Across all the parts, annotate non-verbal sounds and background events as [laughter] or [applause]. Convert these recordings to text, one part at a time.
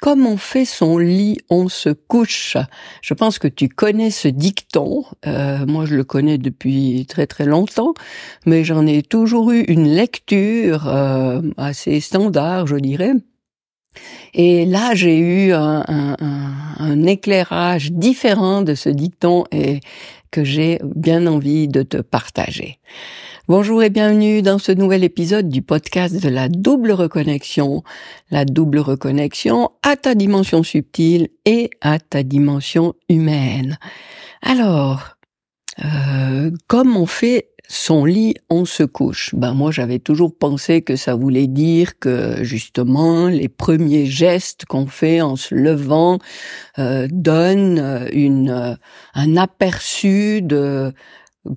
comme on fait son lit, on se couche. Je pense que tu connais ce dicton. Euh, moi, je le connais depuis très très longtemps, mais j'en ai toujours eu une lecture euh, assez standard, je dirais. Et là, j'ai eu un, un, un, éclairage différent de ce dicton et que j'ai bien envie de te partager. Bonjour et bienvenue dans ce nouvel épisode du podcast de la double reconnexion. La double reconnexion à ta dimension subtile et à ta dimension humaine. Alors, euh, comme on fait son lit, on se couche. Ben moi, j'avais toujours pensé que ça voulait dire que justement les premiers gestes qu'on fait en se levant euh, donnent euh, une euh, un aperçu de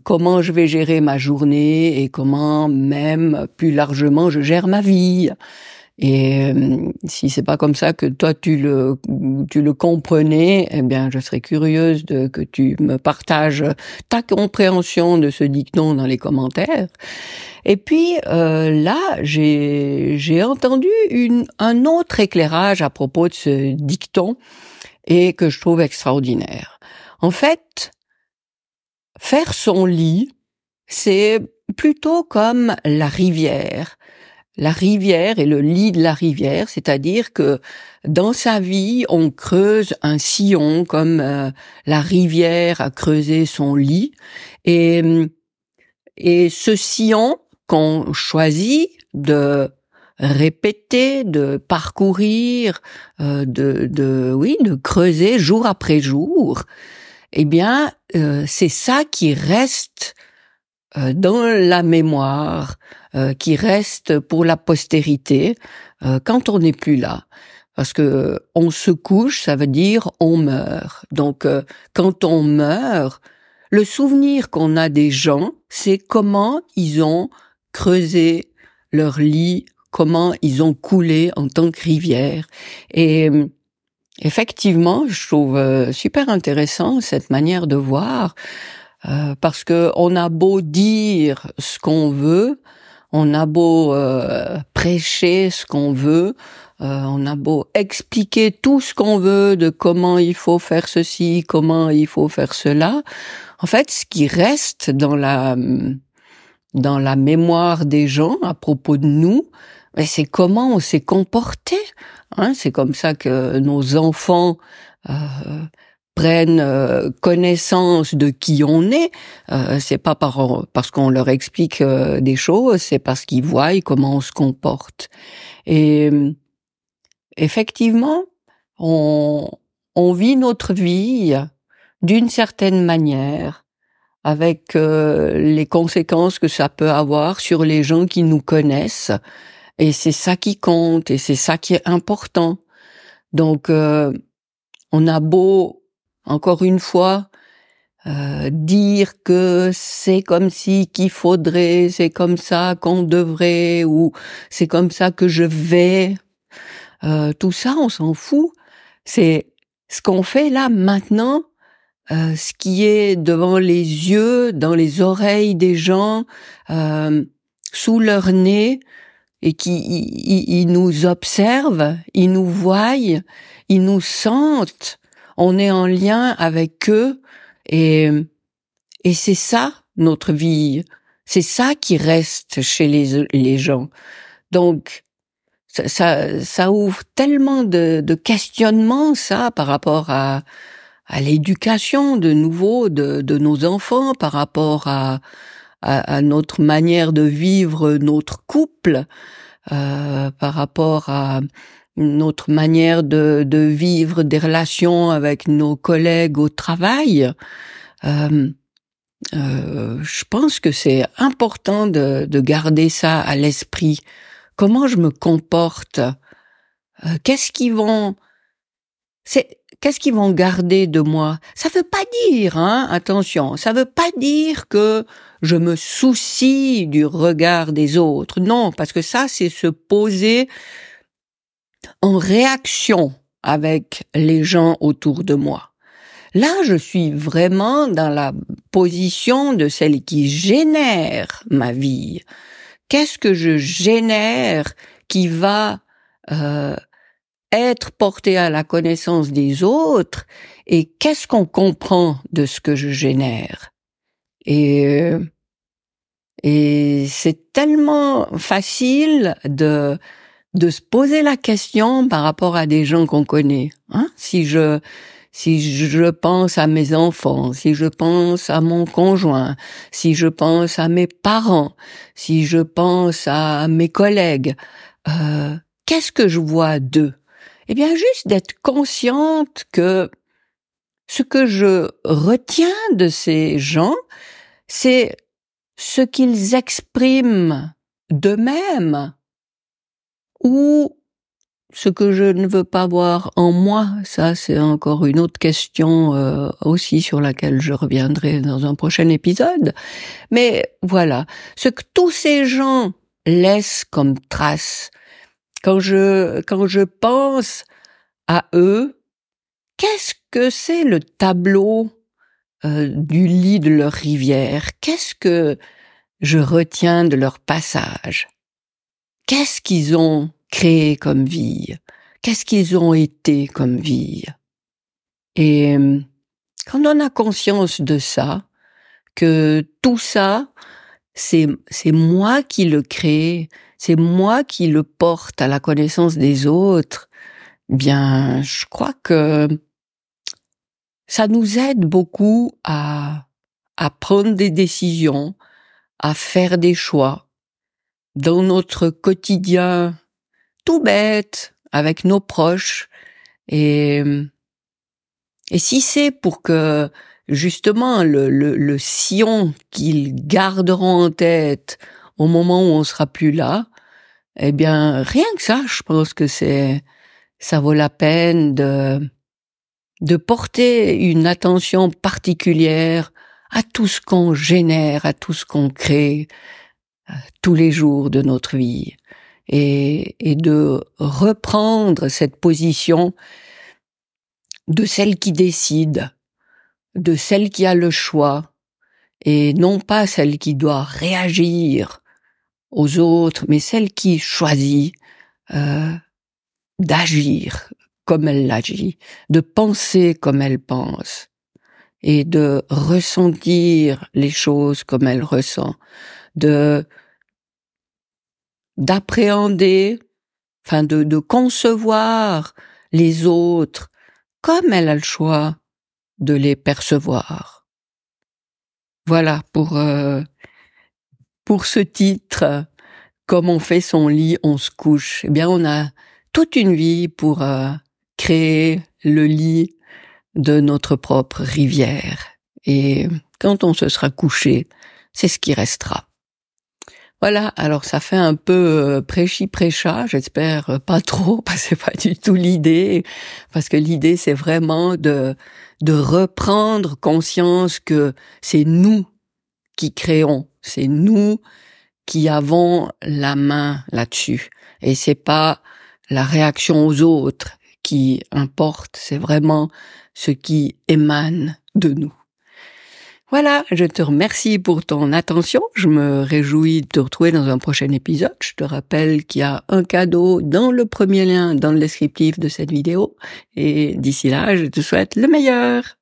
comment je vais gérer ma journée et comment même plus largement je gère ma vie. Et euh, si c'est pas comme ça que toi tu le tu le comprenais, eh bien je serais curieuse de que tu me partages ta compréhension de ce dicton dans les commentaires. Et puis euh, là, j'ai j'ai entendu une un autre éclairage à propos de ce dicton et que je trouve extraordinaire. En fait, Faire son lit, c'est plutôt comme la rivière. La rivière et le lit de la rivière, c'est-à-dire que dans sa vie, on creuse un sillon comme euh, la rivière a creusé son lit. Et, et ce sillon qu'on choisit de répéter, de parcourir, euh, de, oui, de creuser jour après jour, eh bien, euh, c'est ça qui reste dans la mémoire, euh, qui reste pour la postérité quand on n'est plus là. Parce que on se couche, ça veut dire on meurt. Donc, quand on meurt, le souvenir qu'on a des gens, c'est comment ils ont creusé leur lit, comment ils ont coulé en tant que rivière. Et Effectivement, je trouve euh, super intéressant cette manière de voir euh, parce que on a beau dire ce qu'on veut, on a beau euh, prêcher ce qu'on veut, on a beau expliquer tout ce qu'on veut de comment il faut faire ceci, comment il faut faire cela. En fait, ce qui reste dans la dans la mémoire des gens à propos de nous, ben, c'est comment on s'est comporté Hein, c'est comme ça que nos enfants euh, prennent euh, connaissance de qui on est. Euh, c'est pas par, parce qu'on leur explique euh, des choses, c'est parce qu'ils voient comment on se comporte. Et effectivement, on, on vit notre vie d'une certaine manière, avec les conséquences que ça peut avoir sur les gens qui nous connaissent et c'est ça qui compte et c'est ça qui est important. Donc, euh, on a beau, encore une fois, euh, dire que c'est comme si qu'il faudrait, c'est comme ça qu'on devrait, ou c'est comme ça que je vais. Euh, tout ça, on s'en fout. C'est ce qu'on fait là maintenant, euh, ce qui est devant les yeux, dans les oreilles des gens, euh, sous leur nez, et qui ils, nous observent, ils nous voient, ils nous sentent, on est en lien avec eux et et c'est ça notre vie, c'est ça qui reste chez les les gens. Donc ça, ça, ouvre tellement de, de questionnements ça par rapport à à l'éducation de nouveau de, de nos enfants, par rapport à à, notre manière de vivre notre couple, euh, par rapport à notre manière de, de, vivre des relations avec nos collègues au travail. Euh, euh, je pense que c'est important de, de, garder ça à l'esprit. Comment je me comporte? Euh, Qu'est-ce qu'ils vont C'est qu'est-ce qu'ils vont garder de moi? Ça veut pas dire, hein, attention, ça veut pas dire que je me soucie du regard des autres. Non, parce que ça, c'est se poser en réaction avec les gens autour de moi. Là, je suis vraiment dans la position de celle qui génère ma vie. Qu'est-ce que je génère qui va euh, être porté à la connaissance des autres et qu'est-ce qu'on comprend de ce que je génère? Et euh, et c'est tellement facile de de se poser la question par rapport à des gens qu'on connaît. Hein? Si je si je pense à mes enfants, si je pense à mon conjoint, si je pense à mes parents, si je pense à mes collègues, euh, qu'est-ce que je vois d'eux? Eh bien, juste d'être consciente que ce que je retiens de ces gens, c'est ce qu'ils expriment d'eux-mêmes ou ce que je ne veux pas voir en moi, ça c'est encore une autre question euh, aussi sur laquelle je reviendrai dans un prochain épisode. Mais voilà, ce que tous ces gens laissent comme trace, quand je quand je pense à eux, qu'est-ce que c'est le tableau euh, du lit de leur rivière? Qu'est-ce que je retiens de leur passage? Qu'est-ce qu'ils ont créé comme vie? Qu'est-ce qu'ils ont été comme vie? Et euh, quand on a conscience de ça, que tout ça, c'est c'est moi qui le crée, c'est moi qui le porte à la connaissance des autres. Bien, je crois que ça nous aide beaucoup à à prendre des décisions, à faire des choix dans notre quotidien tout bête avec nos proches. Et et si c'est pour que justement le, le, le sillon qu'ils garderont en tête au moment où on sera plus là, eh bien rien que ça, je pense que c'est ça vaut la peine de de porter une attention particulière à tout ce qu'on génère, à tout ce qu'on crée tous les jours de notre vie et, et de reprendre cette position de celle qui décide, de celle qui a le choix, et non pas celle qui doit réagir aux autres, mais celle qui choisit euh, d'agir comme elle agit, de penser comme elle pense, et de ressentir les choses comme elle ressent, de d'appréhender, enfin de, de concevoir les autres comme elle a le choix de les percevoir. Voilà pour euh, pour ce titre. Comme on fait son lit, on se couche. Eh bien, on a toute une vie pour euh, créer le lit de notre propre rivière. Et quand on se sera couché, c'est ce qui restera. Voilà, alors ça fait un peu euh, prêchi prêcha, j'espère euh, pas trop, [laughs] parce que c'est pas du tout l'idée, parce que l'idée c'est vraiment de de reprendre conscience que c'est nous qui créons, c'est nous qui avons la main là-dessus, et c'est pas la réaction aux autres qui importe, c'est vraiment ce qui émane de nous. Voilà, je te remercie pour ton attention. Je me réjouis de te retrouver dans un prochain épisode. Je te rappelle qu'il y a un cadeau dans le premier lien, dans le descriptif de cette vidéo. Et d'ici là, je te souhaite le meilleur.